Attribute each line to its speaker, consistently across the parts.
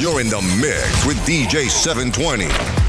Speaker 1: You're in the mix with DJ 720.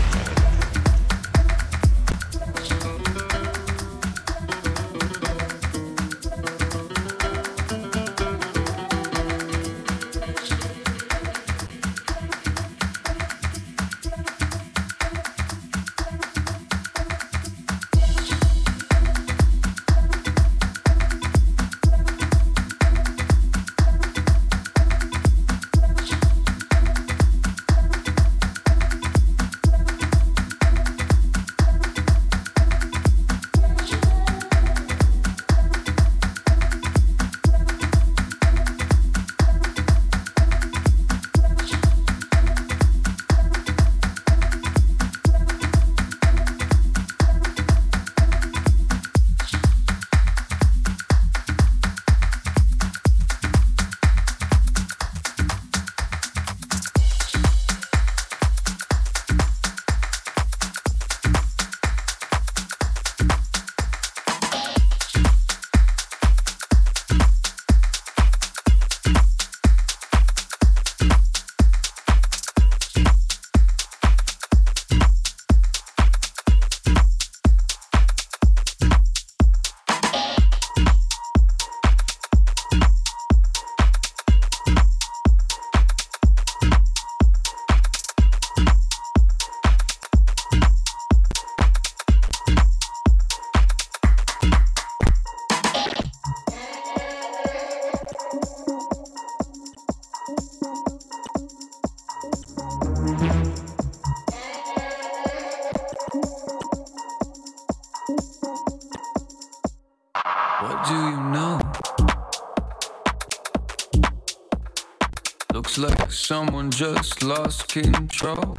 Speaker 2: Just lost control.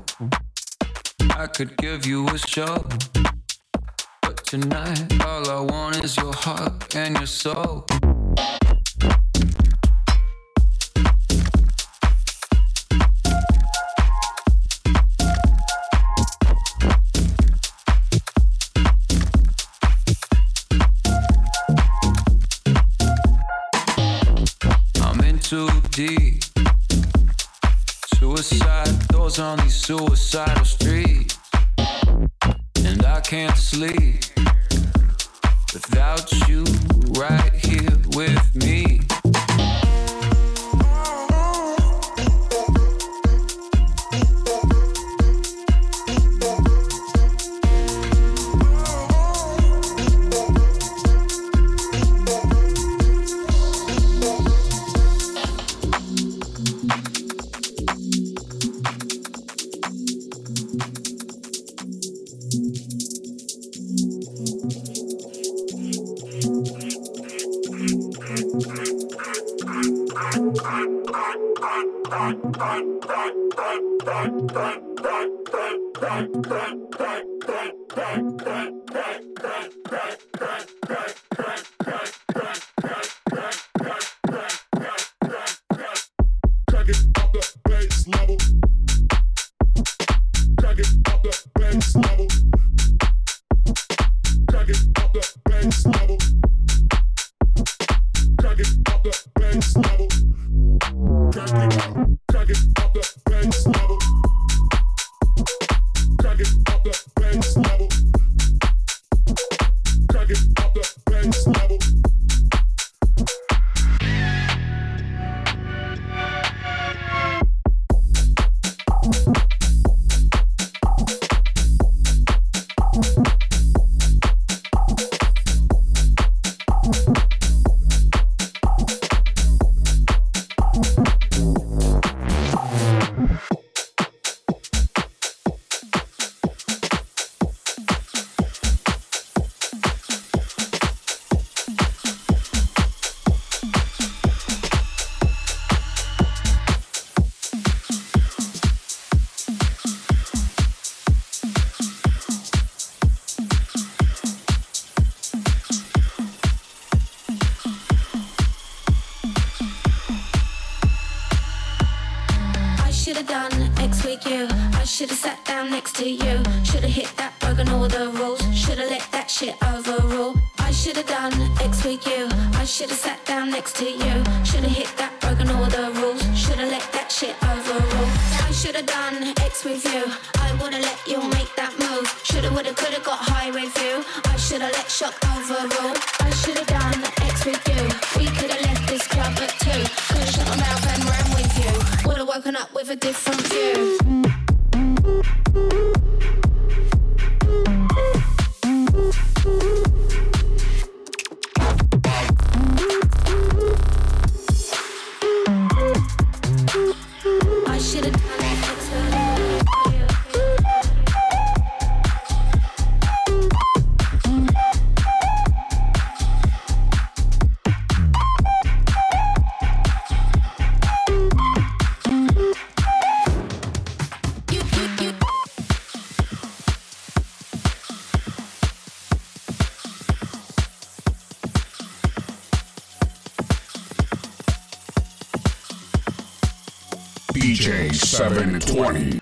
Speaker 2: I could give you a show. But tonight, all I want is your heart and your soul. DJ 720.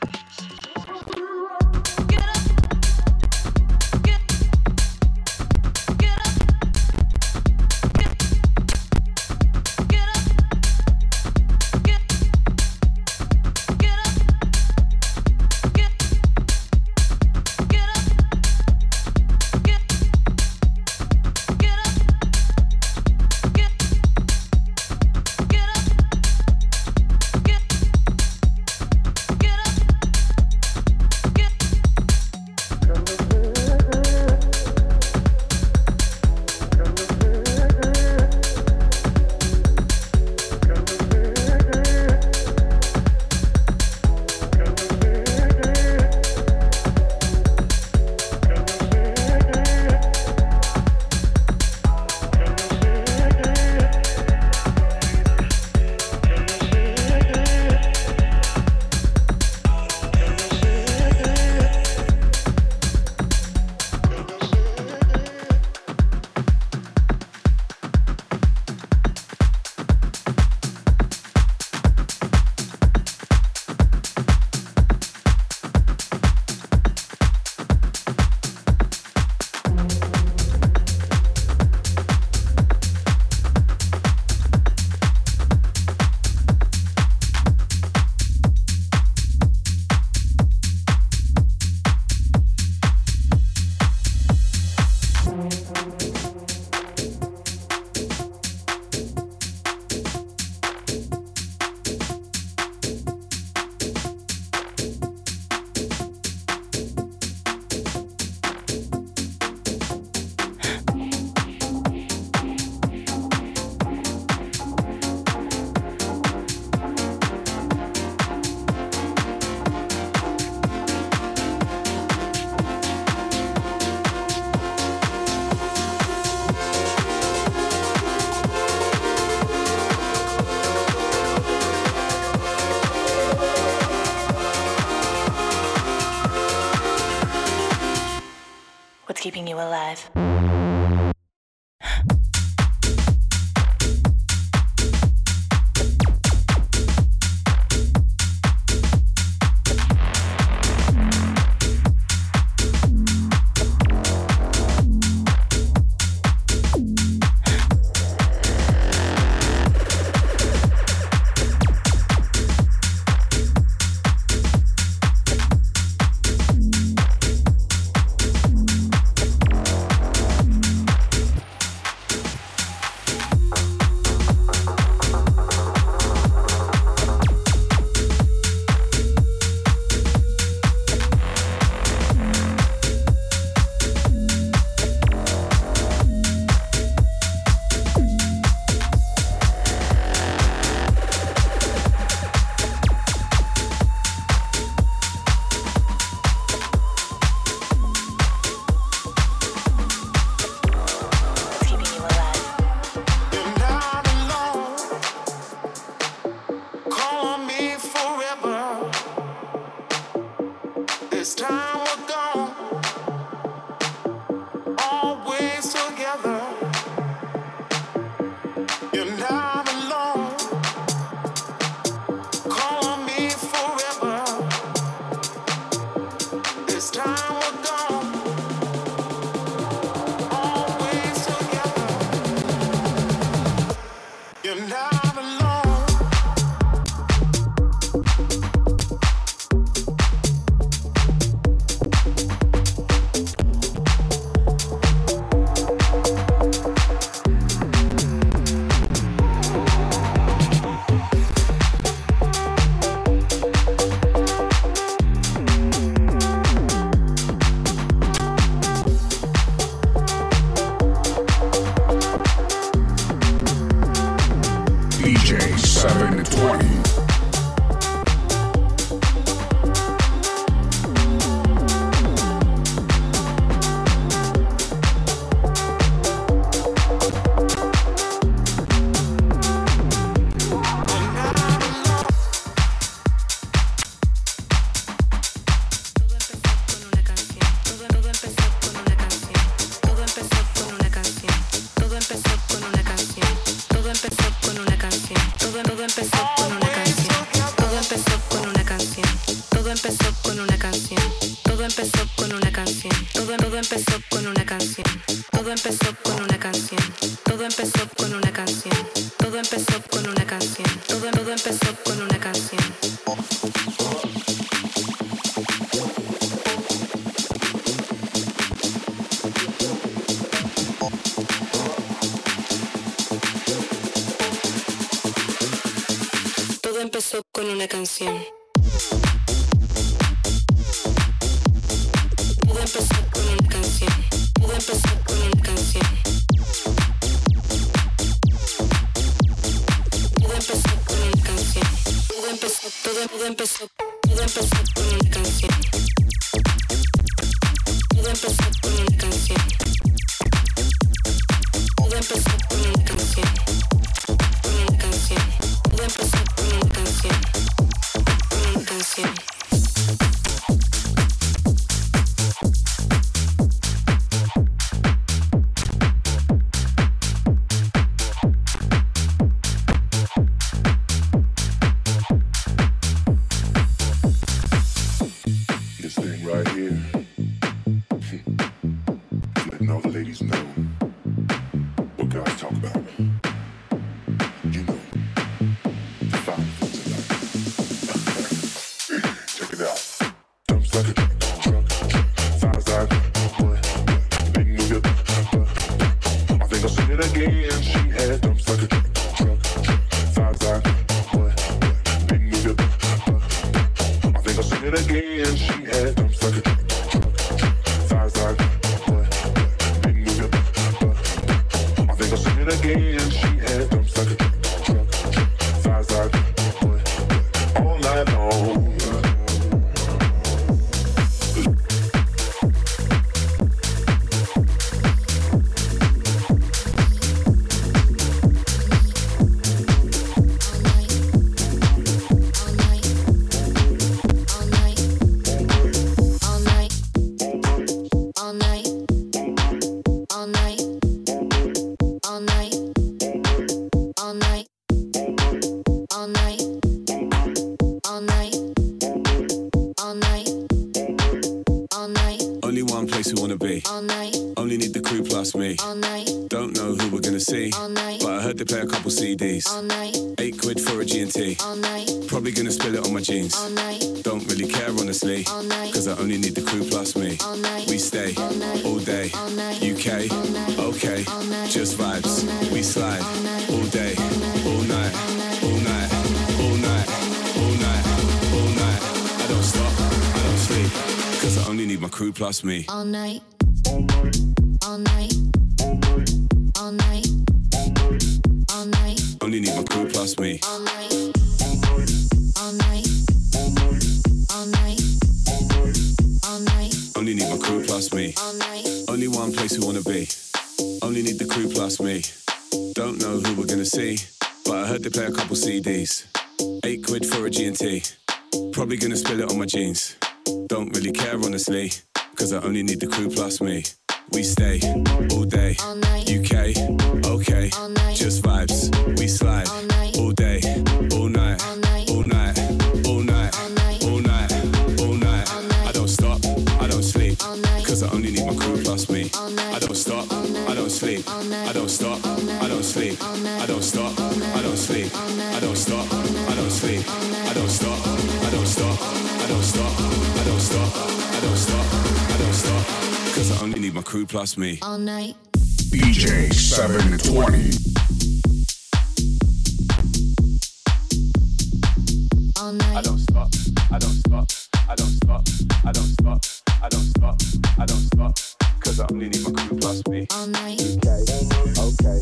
Speaker 2: keeping you
Speaker 3: alive. todo empezó, todo empezó. CDs. All night. Eight quid for a G&T. All night. Probably gonna spill it on my jeans. All night. Don't really care, honestly. All night. Cause I only need the crew plus me. All night. We
Speaker 4: stay
Speaker 5: all, night. all day. All night. UK. All night. Okay. All night.
Speaker 4: Just vibes. All night. We slide.
Speaker 5: All, night. all day. All night. All night.
Speaker 4: All night.
Speaker 5: All night.
Speaker 4: I don't stop. I don't sleep. I only need my crew plus me. All night. Eight quid for a G&T. Probably gonna spill it on my jeans. Don't really care honestly. Cause I only need the crew plus me. We stay all day. UK, okay. Just vibes. We slide all day, all night, all night, all night, all night, all night. I don't stop, I don't sleep. Cause I only need my crew plus me. I don't stop, I don't sleep. I don't stop, I don't sleep. I don't stop, I don't sleep. I don't stop, crew plus me. All night. DJ 720. All night. I don't stop. I don't stop. I don't stop. I don't stop. I don't stop. I don't stop. I don't stop, I don't stop, I don't stop, Cause I only need my crew plus me.
Speaker 5: All night.
Speaker 4: Okay.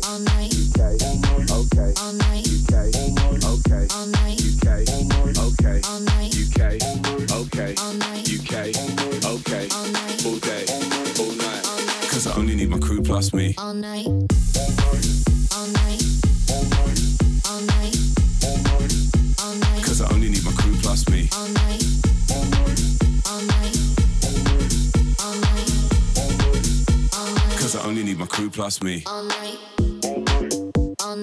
Speaker 5: All night.
Speaker 4: Okay.
Speaker 5: All night.
Speaker 4: Okay.
Speaker 5: All night.
Speaker 4: Okay.
Speaker 5: All night.
Speaker 4: UK. Okay.
Speaker 5: All night.
Speaker 4: UK. Okay.
Speaker 5: All night.
Speaker 4: All day. All night.
Speaker 5: All night.
Speaker 4: Cause I only need my crew plus me.
Speaker 5: All night. All night. All night. All night.
Speaker 4: Cause I only need my crew plus me.
Speaker 5: All night. All night. All night. All night.
Speaker 4: Cause I only need my crew plus me.
Speaker 5: All night. All night. All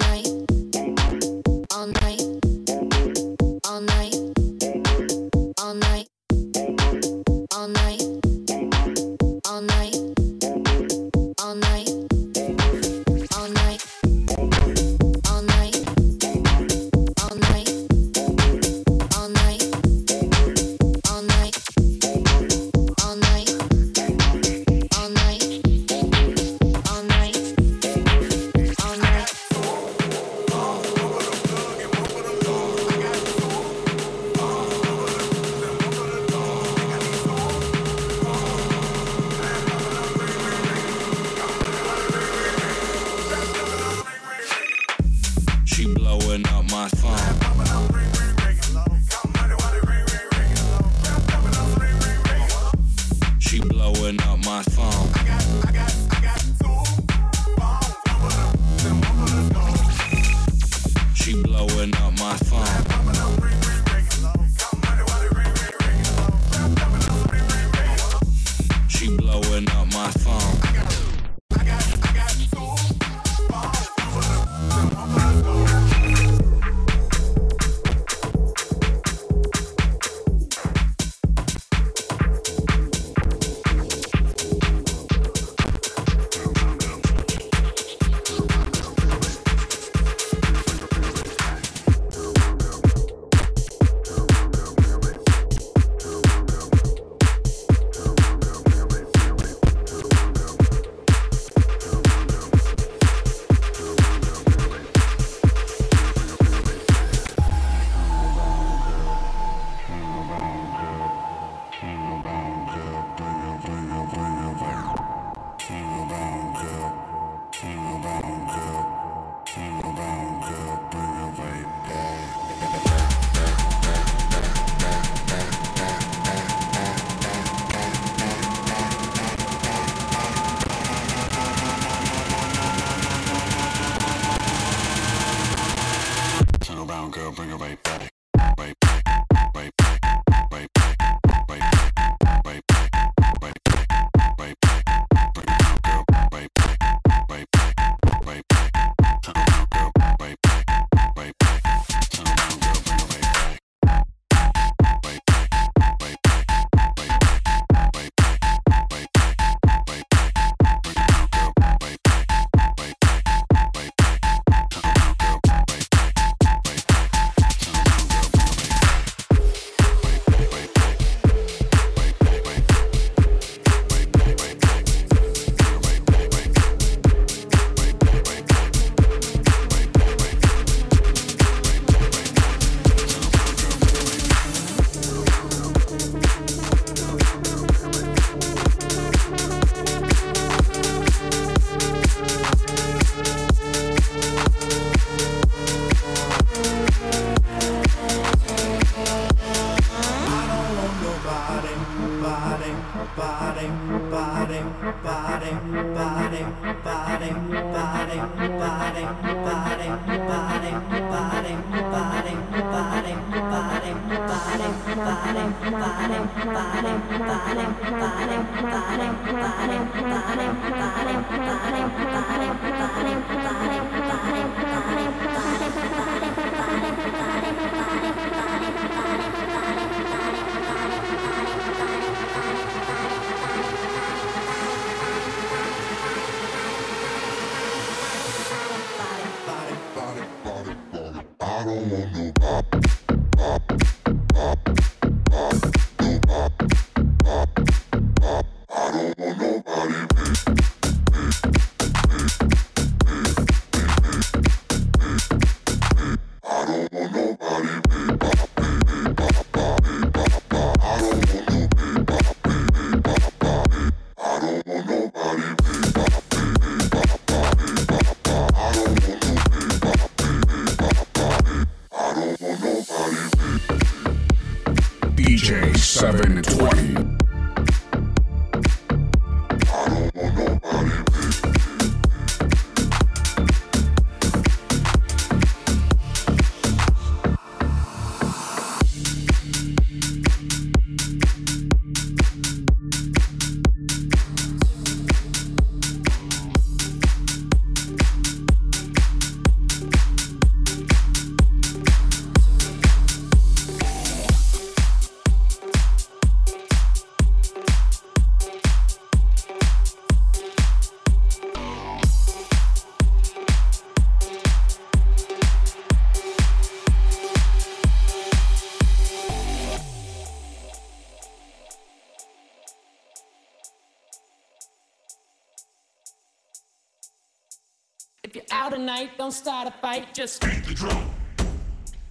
Speaker 6: don't start a fight, just beat the drum.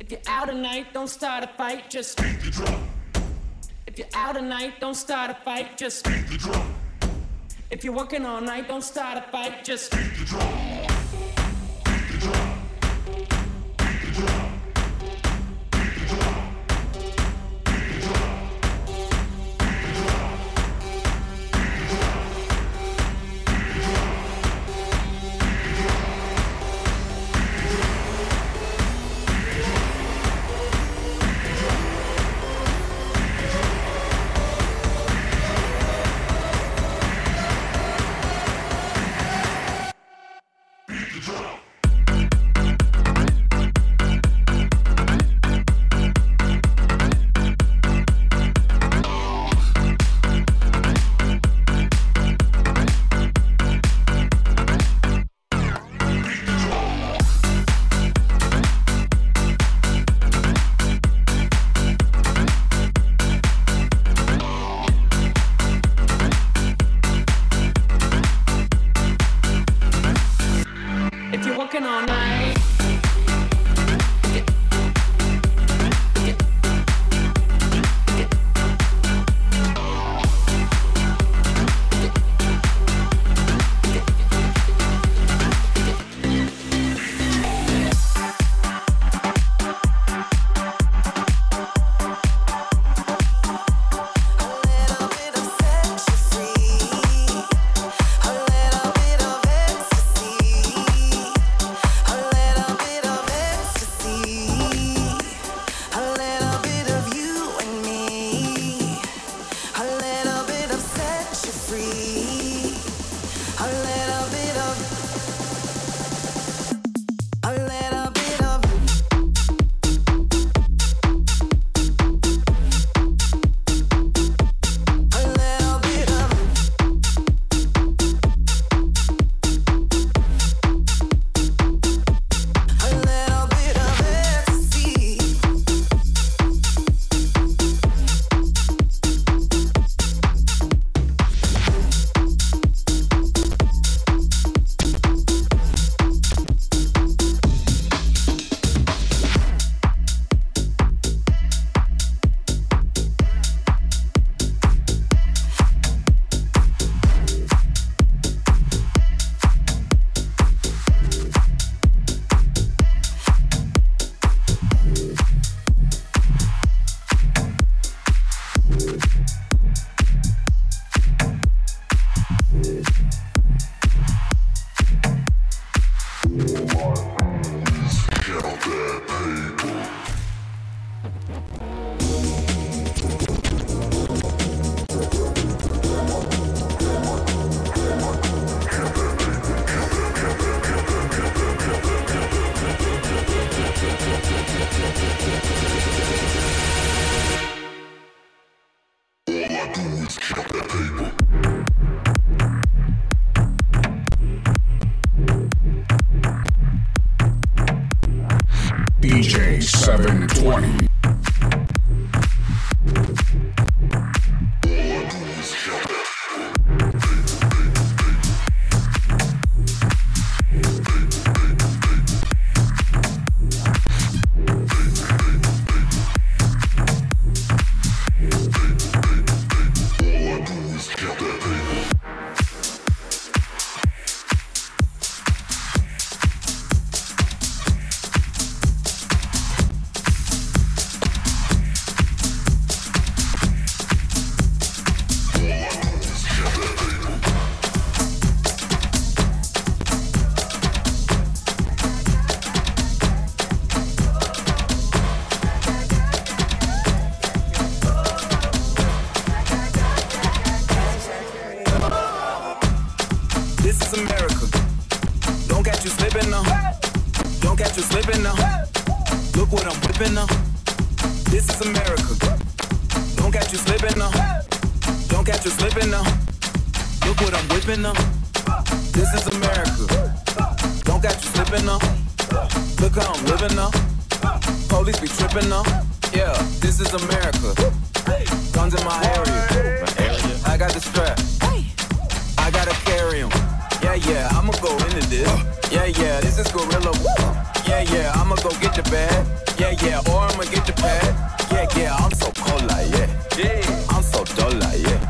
Speaker 6: If you're out tonight, don't start a fight, just beat the drum. If you're out tonight, don't start a fight, just beat the drum. If you're working all night, don't start a fight, just beat the drum.
Speaker 4: You slipping now. Look what I'm whipping now. This is America. Don't got you slipping now. Look how I'm living now. Police be tripping now. Yeah, this is America. Guns in my area. I got the strap. I gotta carry 'em. Yeah, yeah, I'ma go into this. Yeah, yeah, this is gorilla. Yeah, yeah, I'ma go get the bag. Yeah, yeah, or I'ma get the pad. Yeah, yeah, I'm so cold like yeah. Yeah, I'm so dull like yeah.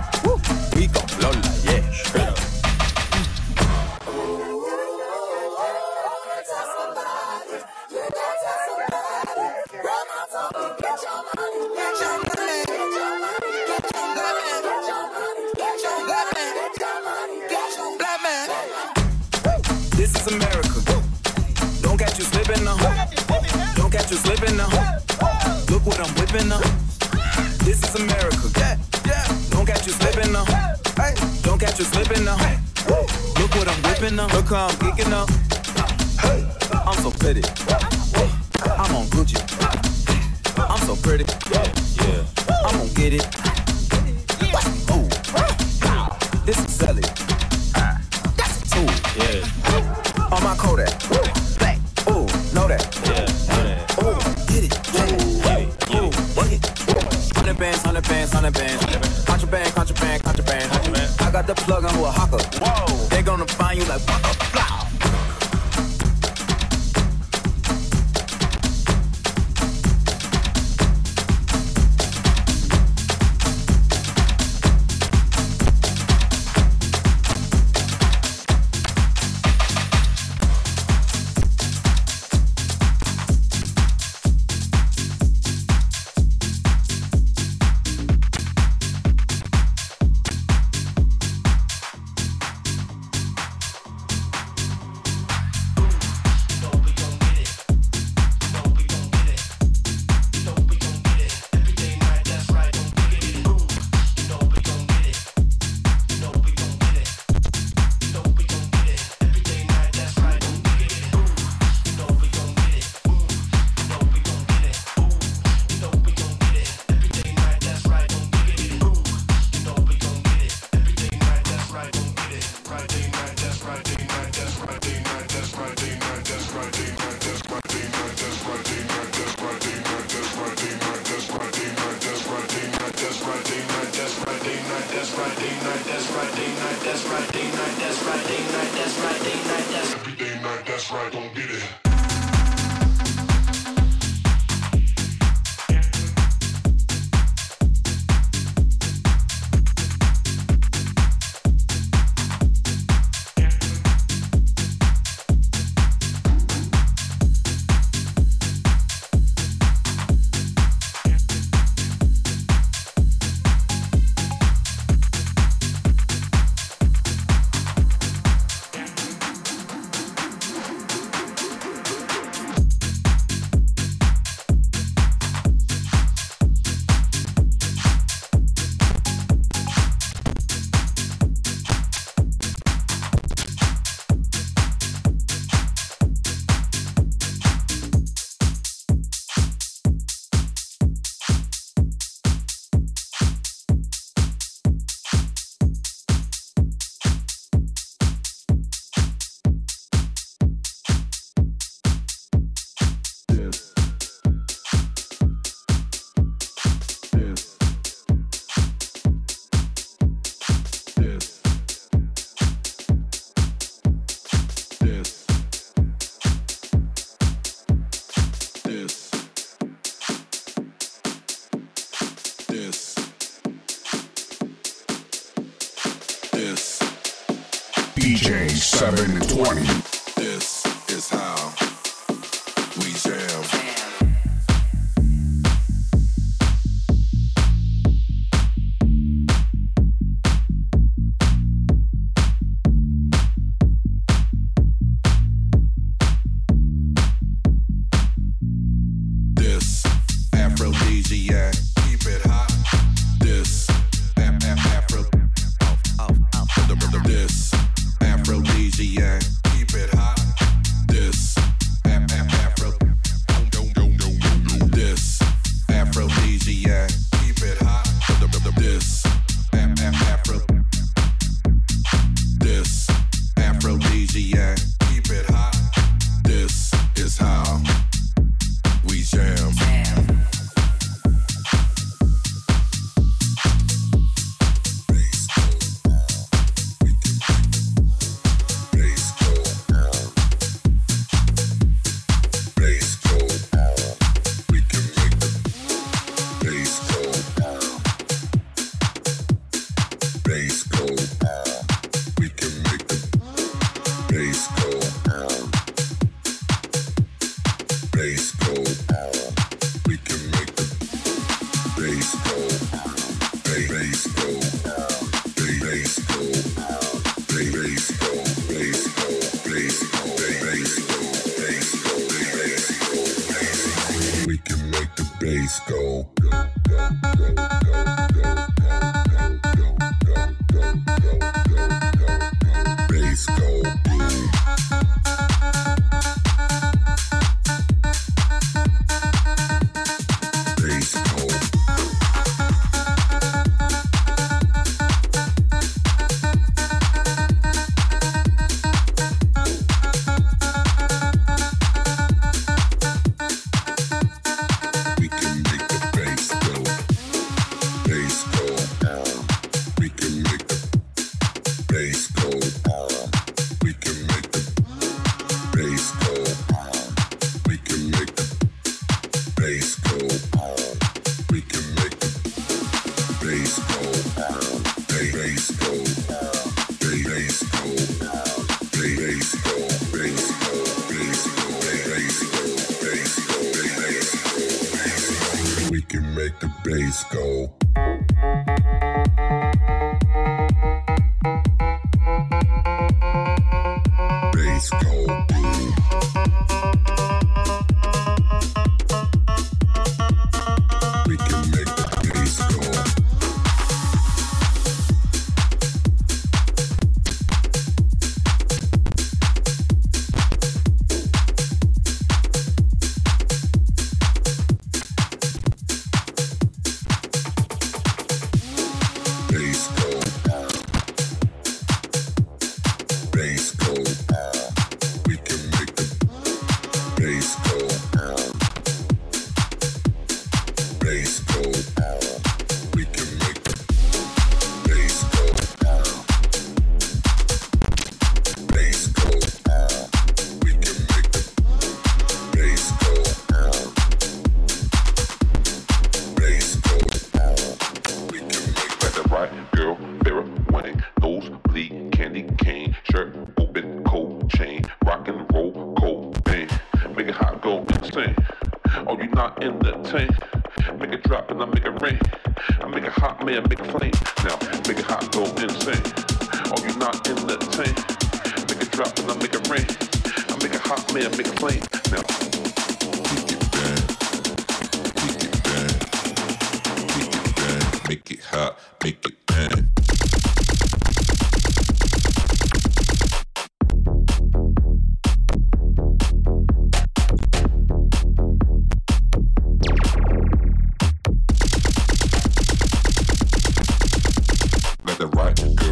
Speaker 4: the
Speaker 7: right.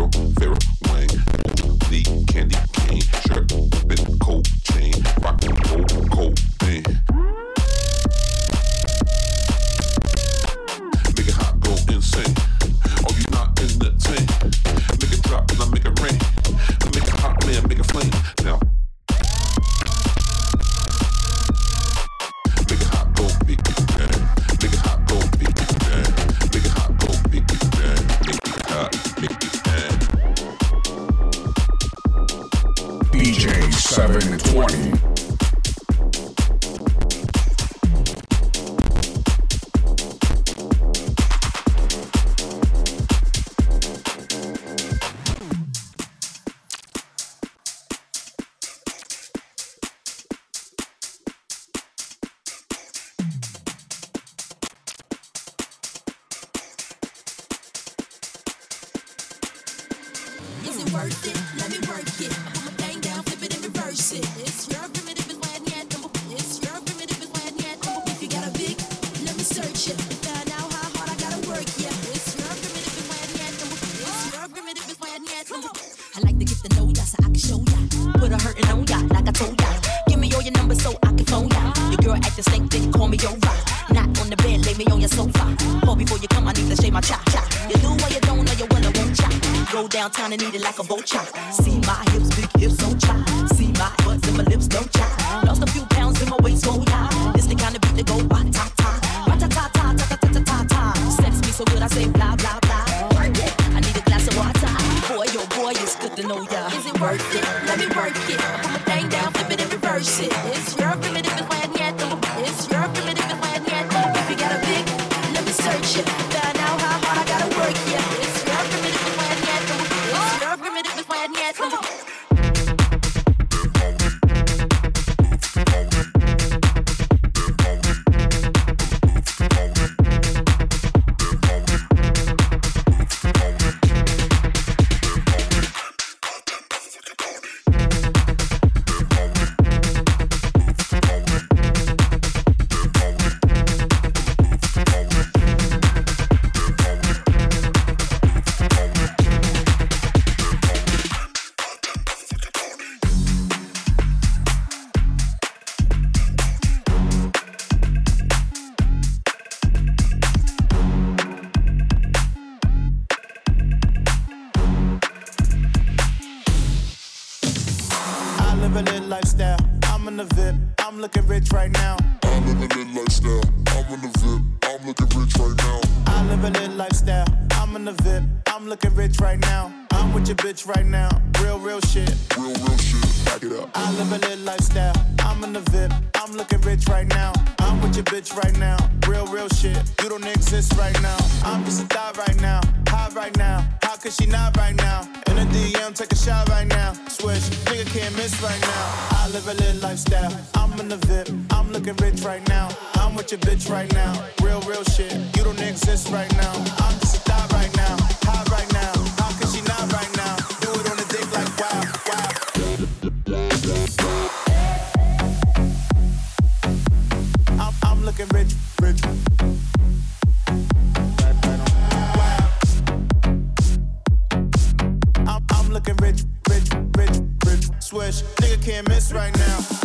Speaker 7: I need it. I'm in the VIP,
Speaker 8: I'm looking rich right now.
Speaker 9: I live a little lifestyle. I'm in the VIP. I'm
Speaker 8: I'm looking rich right now. I live a lit lifestyle. I'm in the VIP. I'm looking rich right now. I'm with your bitch right now. Real, real shit. Real, real shit. Back it up. I live a lit lifestyle. I'm in the VIP. I'm looking rich right now. I'm with your bitch right now. Real, real shit. You don't exist right now. I'm just a thought right now. High right now. How could she not right now? DM, take a shot right now. Swish, nigga can't miss right now. I live a lit lifestyle. I'm in the VIP. I'm looking rich right now. I'm with your bitch right now. Real, real shit. You don't exist right now. I'm just a thought right now. High right now. How could she not right now? Do it on a dick like wow, wow. I'm, I'm looking rich, Nigga can't miss right now.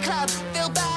Speaker 10: Club, feel badass.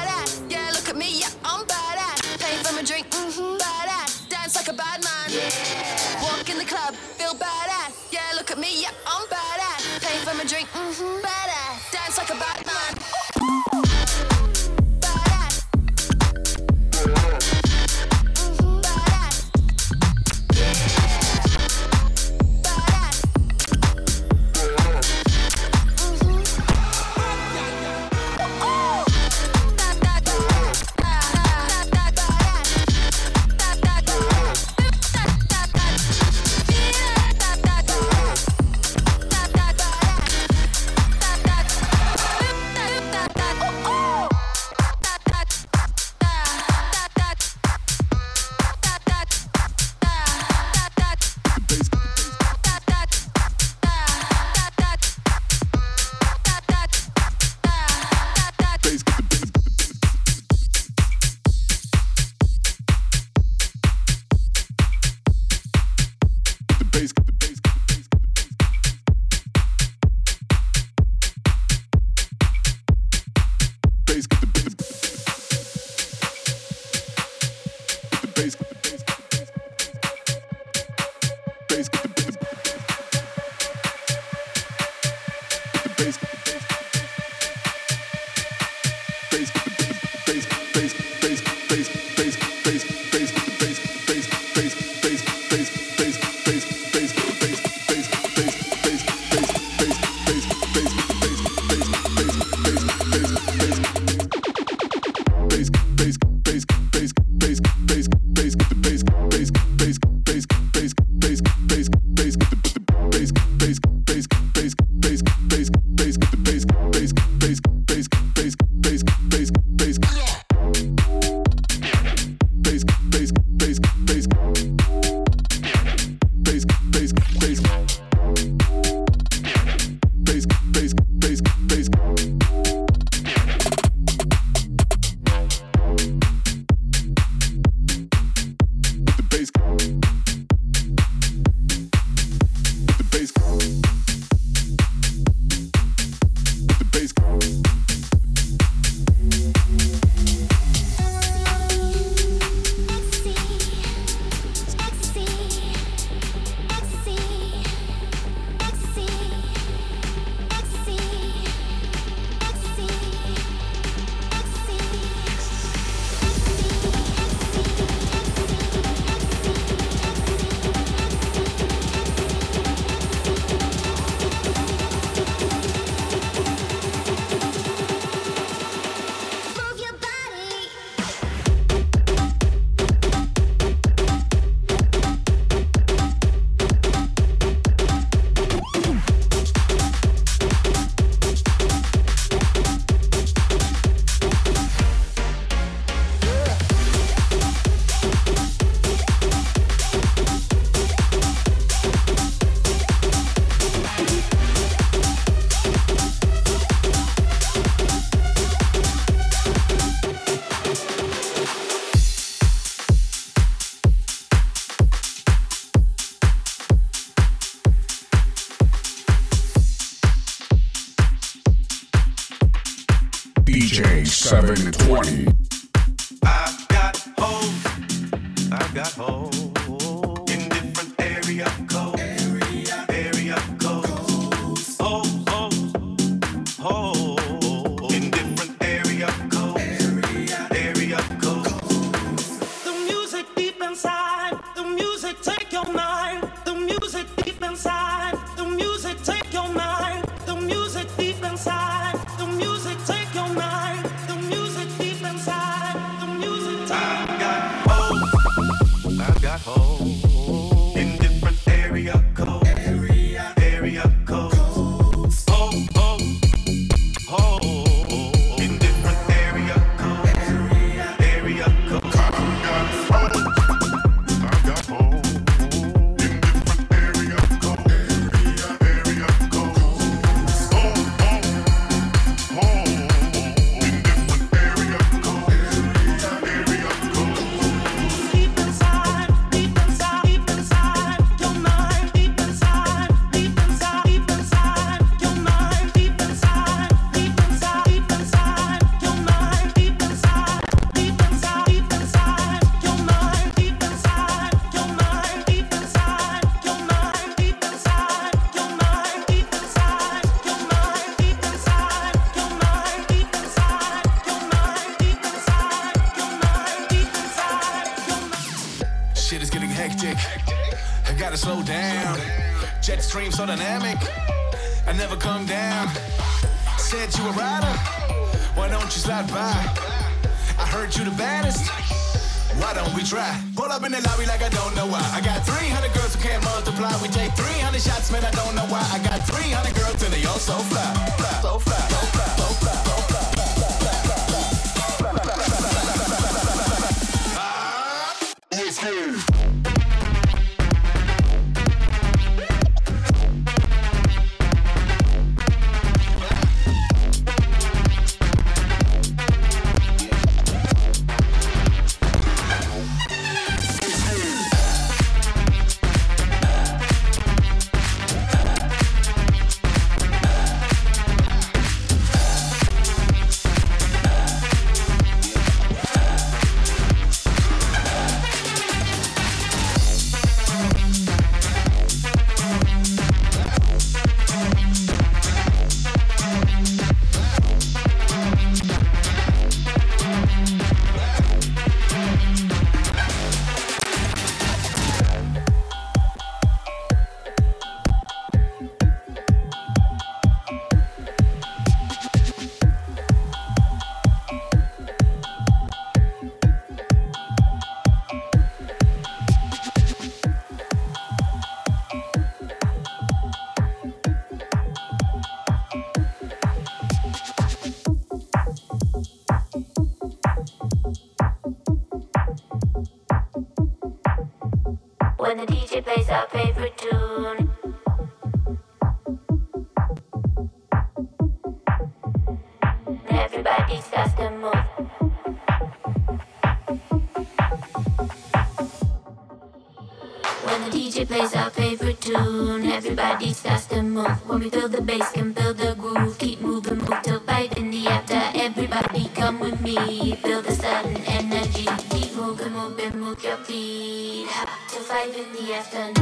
Speaker 10: in the
Speaker 5: afternoon.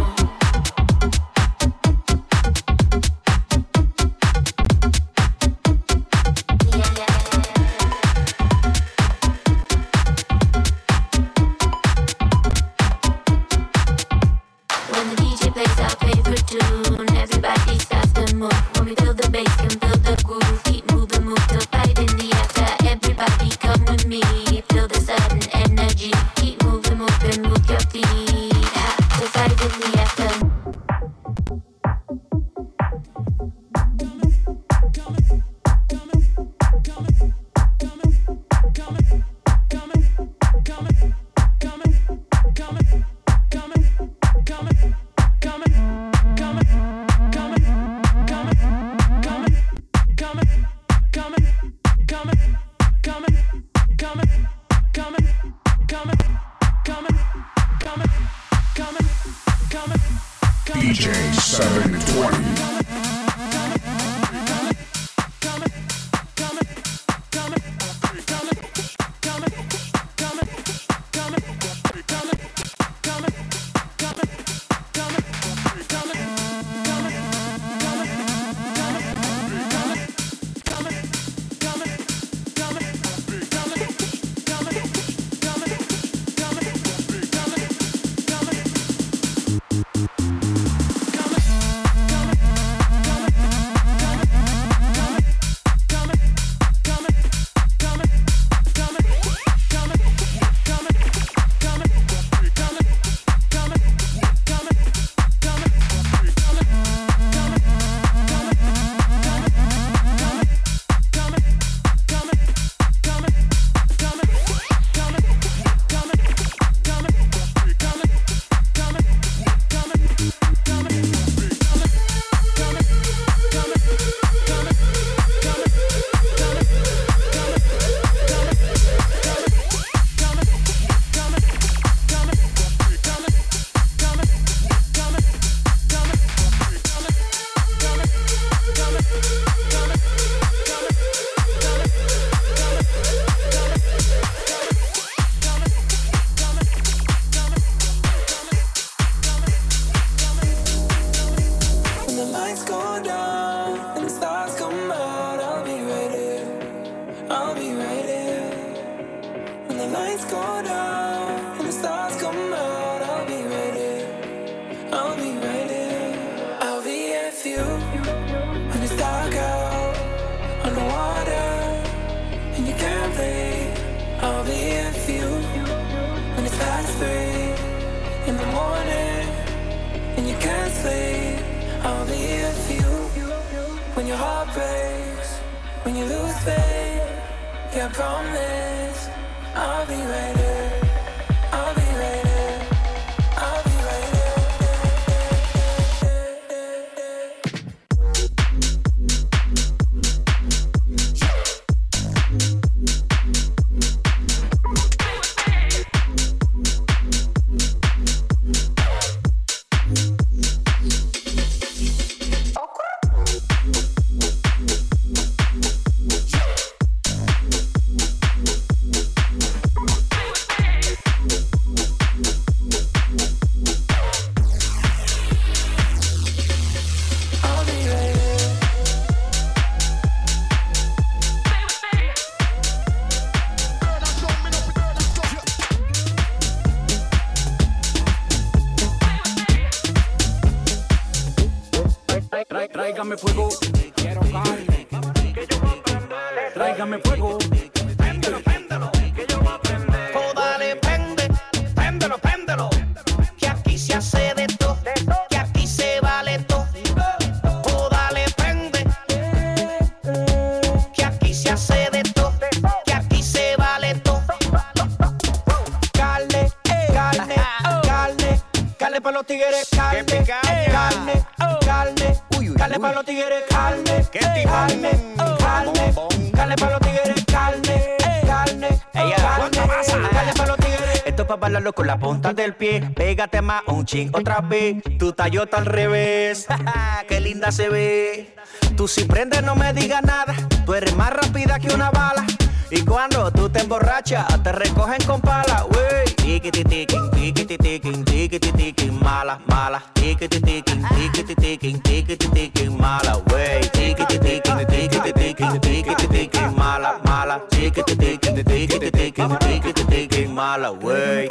Speaker 11: Tráigame fuego. Quiero carne. Que. Tráigame fuego. Bailarlo con la punta del pie. Pégate más un ching otra vez. Tu tallota al revés. Qué linda se ve. Tú si prendes no me digas nada. Tú eres más rápida que una bala. Y cuando tú te emborrachas, te recogen con pala, wey. Tikiti tiking, tikiti tiking, tikiti tiking, mala, mala. Tikiti tiking, tikiti tiking, tikiti tiking, mala, wey. Tikiti tiking, tikiti tiking, tikiti tiking, mala, mala. Tikiti tiking, tikiti tiking, tikiti mala, wey.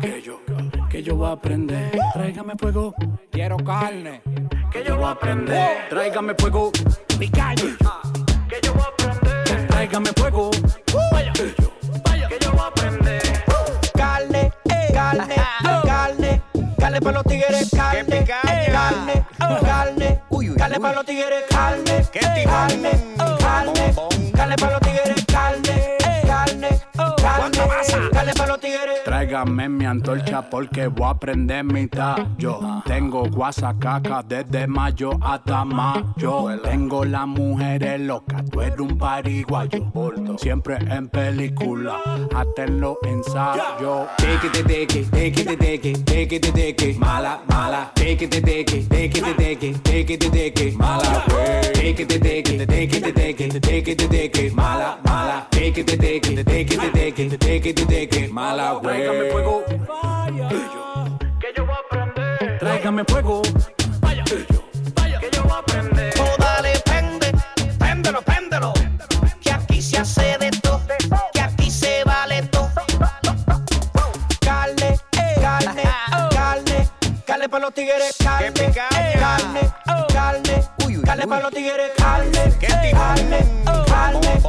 Speaker 12: Que yo, que yo voy a aprender. Tráigame fuego. Quiero carne. Que yo voy a aprender. Tráigame fuego. Mi calle. Que yo voy a aprender. Tráigame fuego. Vaya. Que yo, vaya. Que yo voy a aprender.
Speaker 13: Carne, carne, carne, carne para los tigres, carne, carne, carne, carne para los tigres, carne, carne, carne, carne para los
Speaker 12: Tráigame mi antorcha porque voy a prender mitad. Yo tengo guasacaca desde mayo hasta mayo. Tengo las mujeres locas, tú eres un pariguayo. Siempre en película, hasta en los ensayos. Take it, take mala, mala. Take it, take it, take it, take mala. Take it, take it, take it, take it, take mala, mala. Take it, take it, take it, take it, take mala, wey. Tráigame fuego.
Speaker 13: Que yo voy a aprender.
Speaker 12: Tráigame fuego.
Speaker 13: Vaya. Que yo voy a aprender.
Speaker 11: Oh, dale, prende, préndelo, préndelo. Que aquí se hace de todo, que aquí se vale todo.
Speaker 13: Carne, carne, carne, carne para los tigres, carne, carne, carne, carne para los tigres, carne, carne, carne,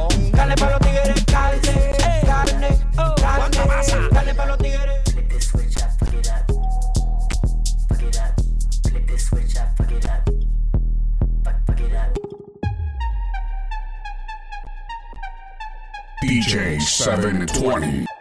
Speaker 14: DJ 720.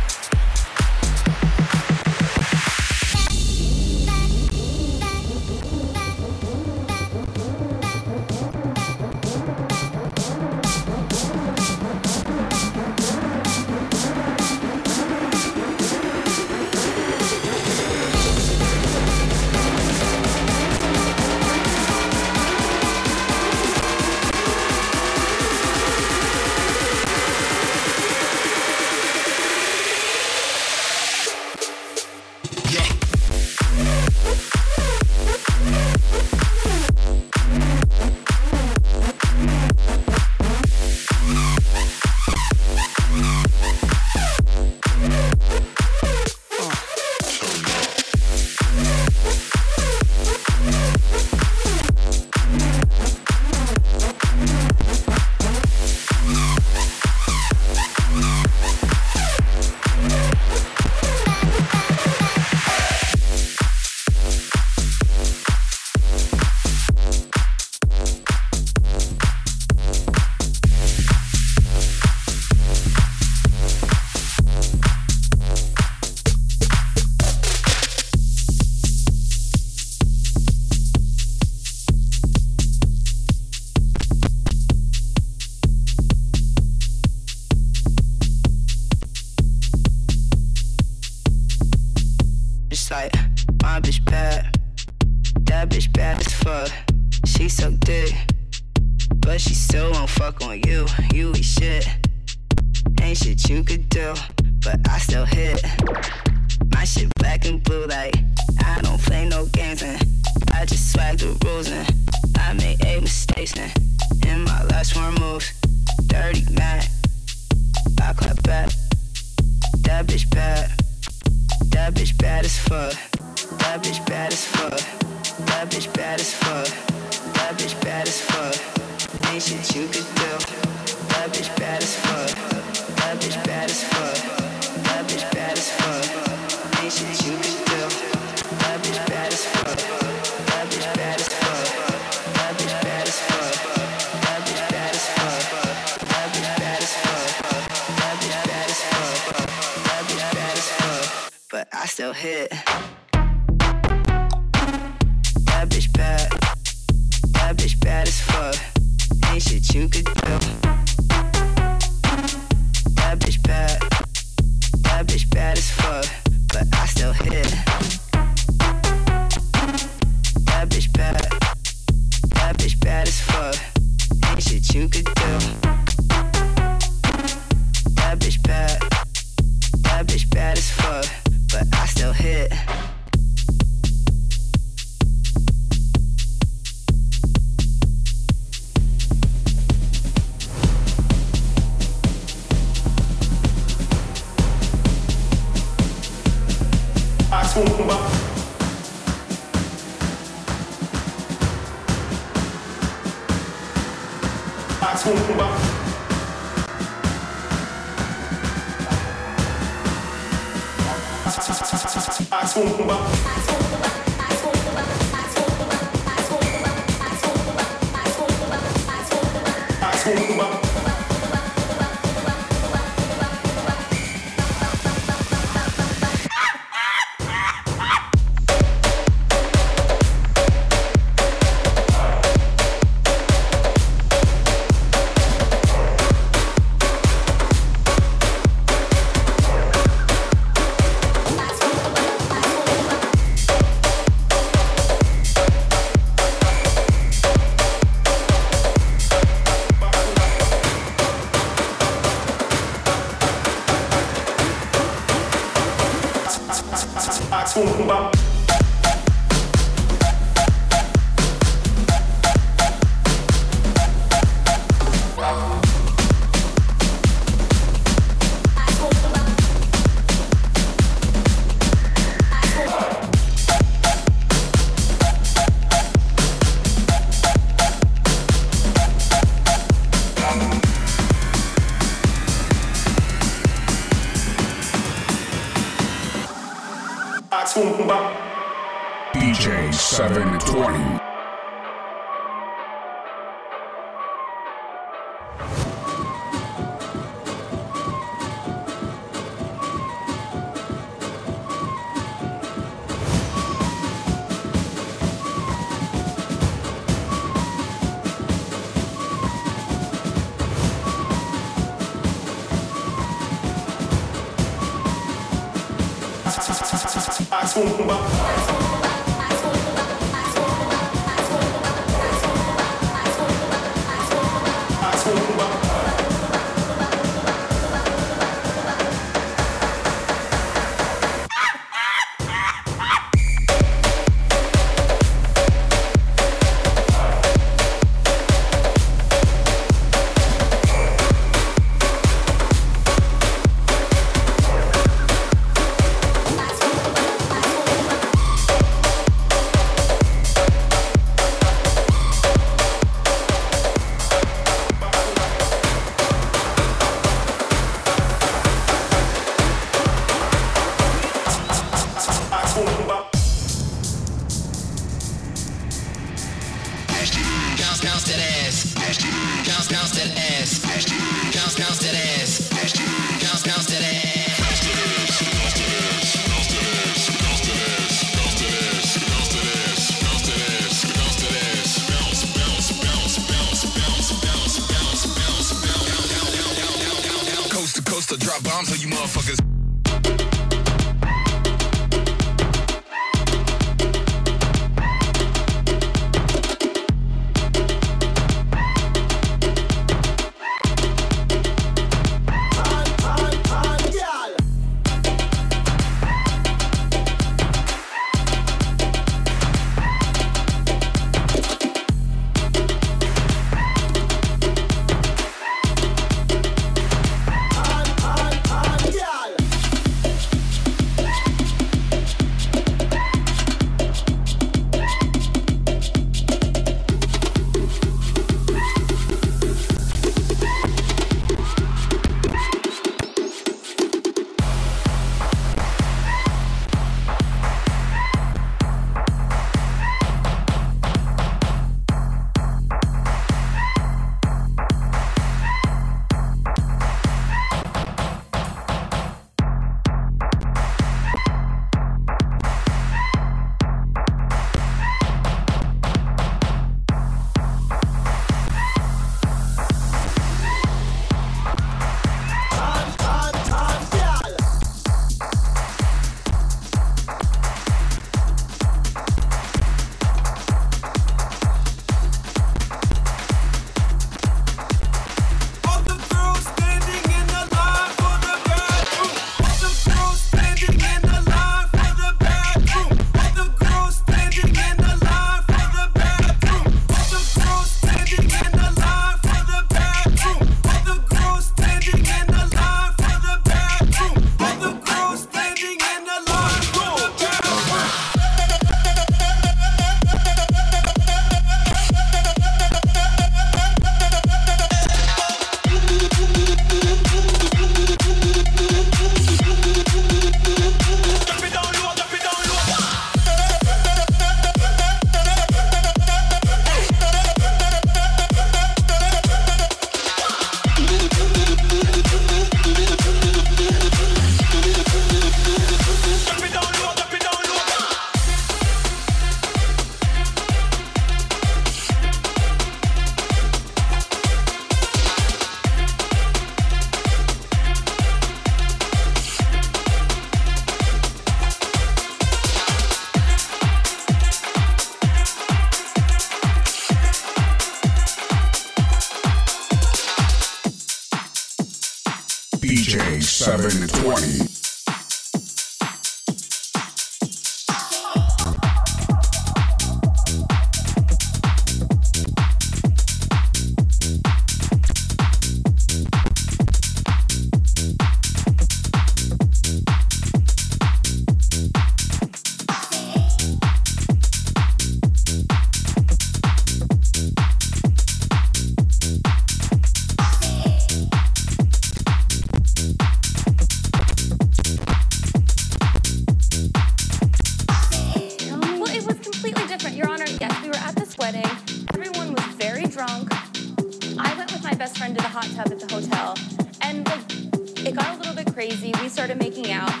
Speaker 15: hot tub at the hotel. And like, it got a little bit crazy. We started making out.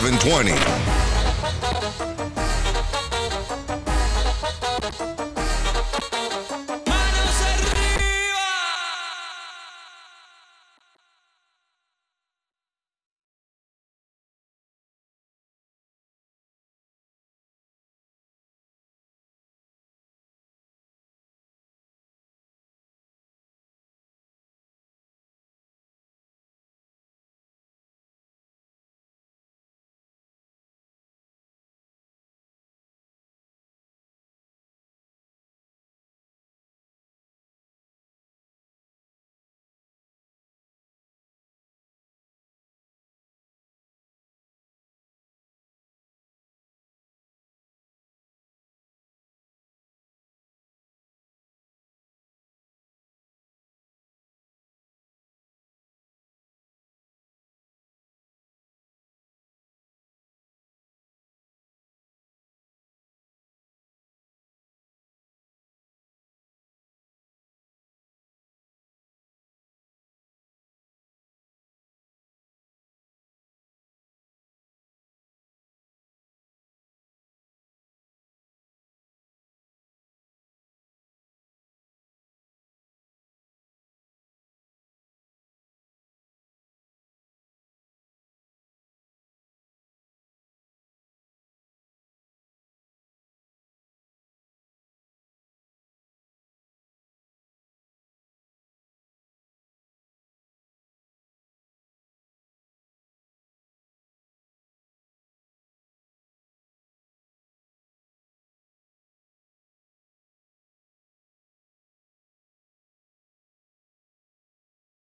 Speaker 14: 720.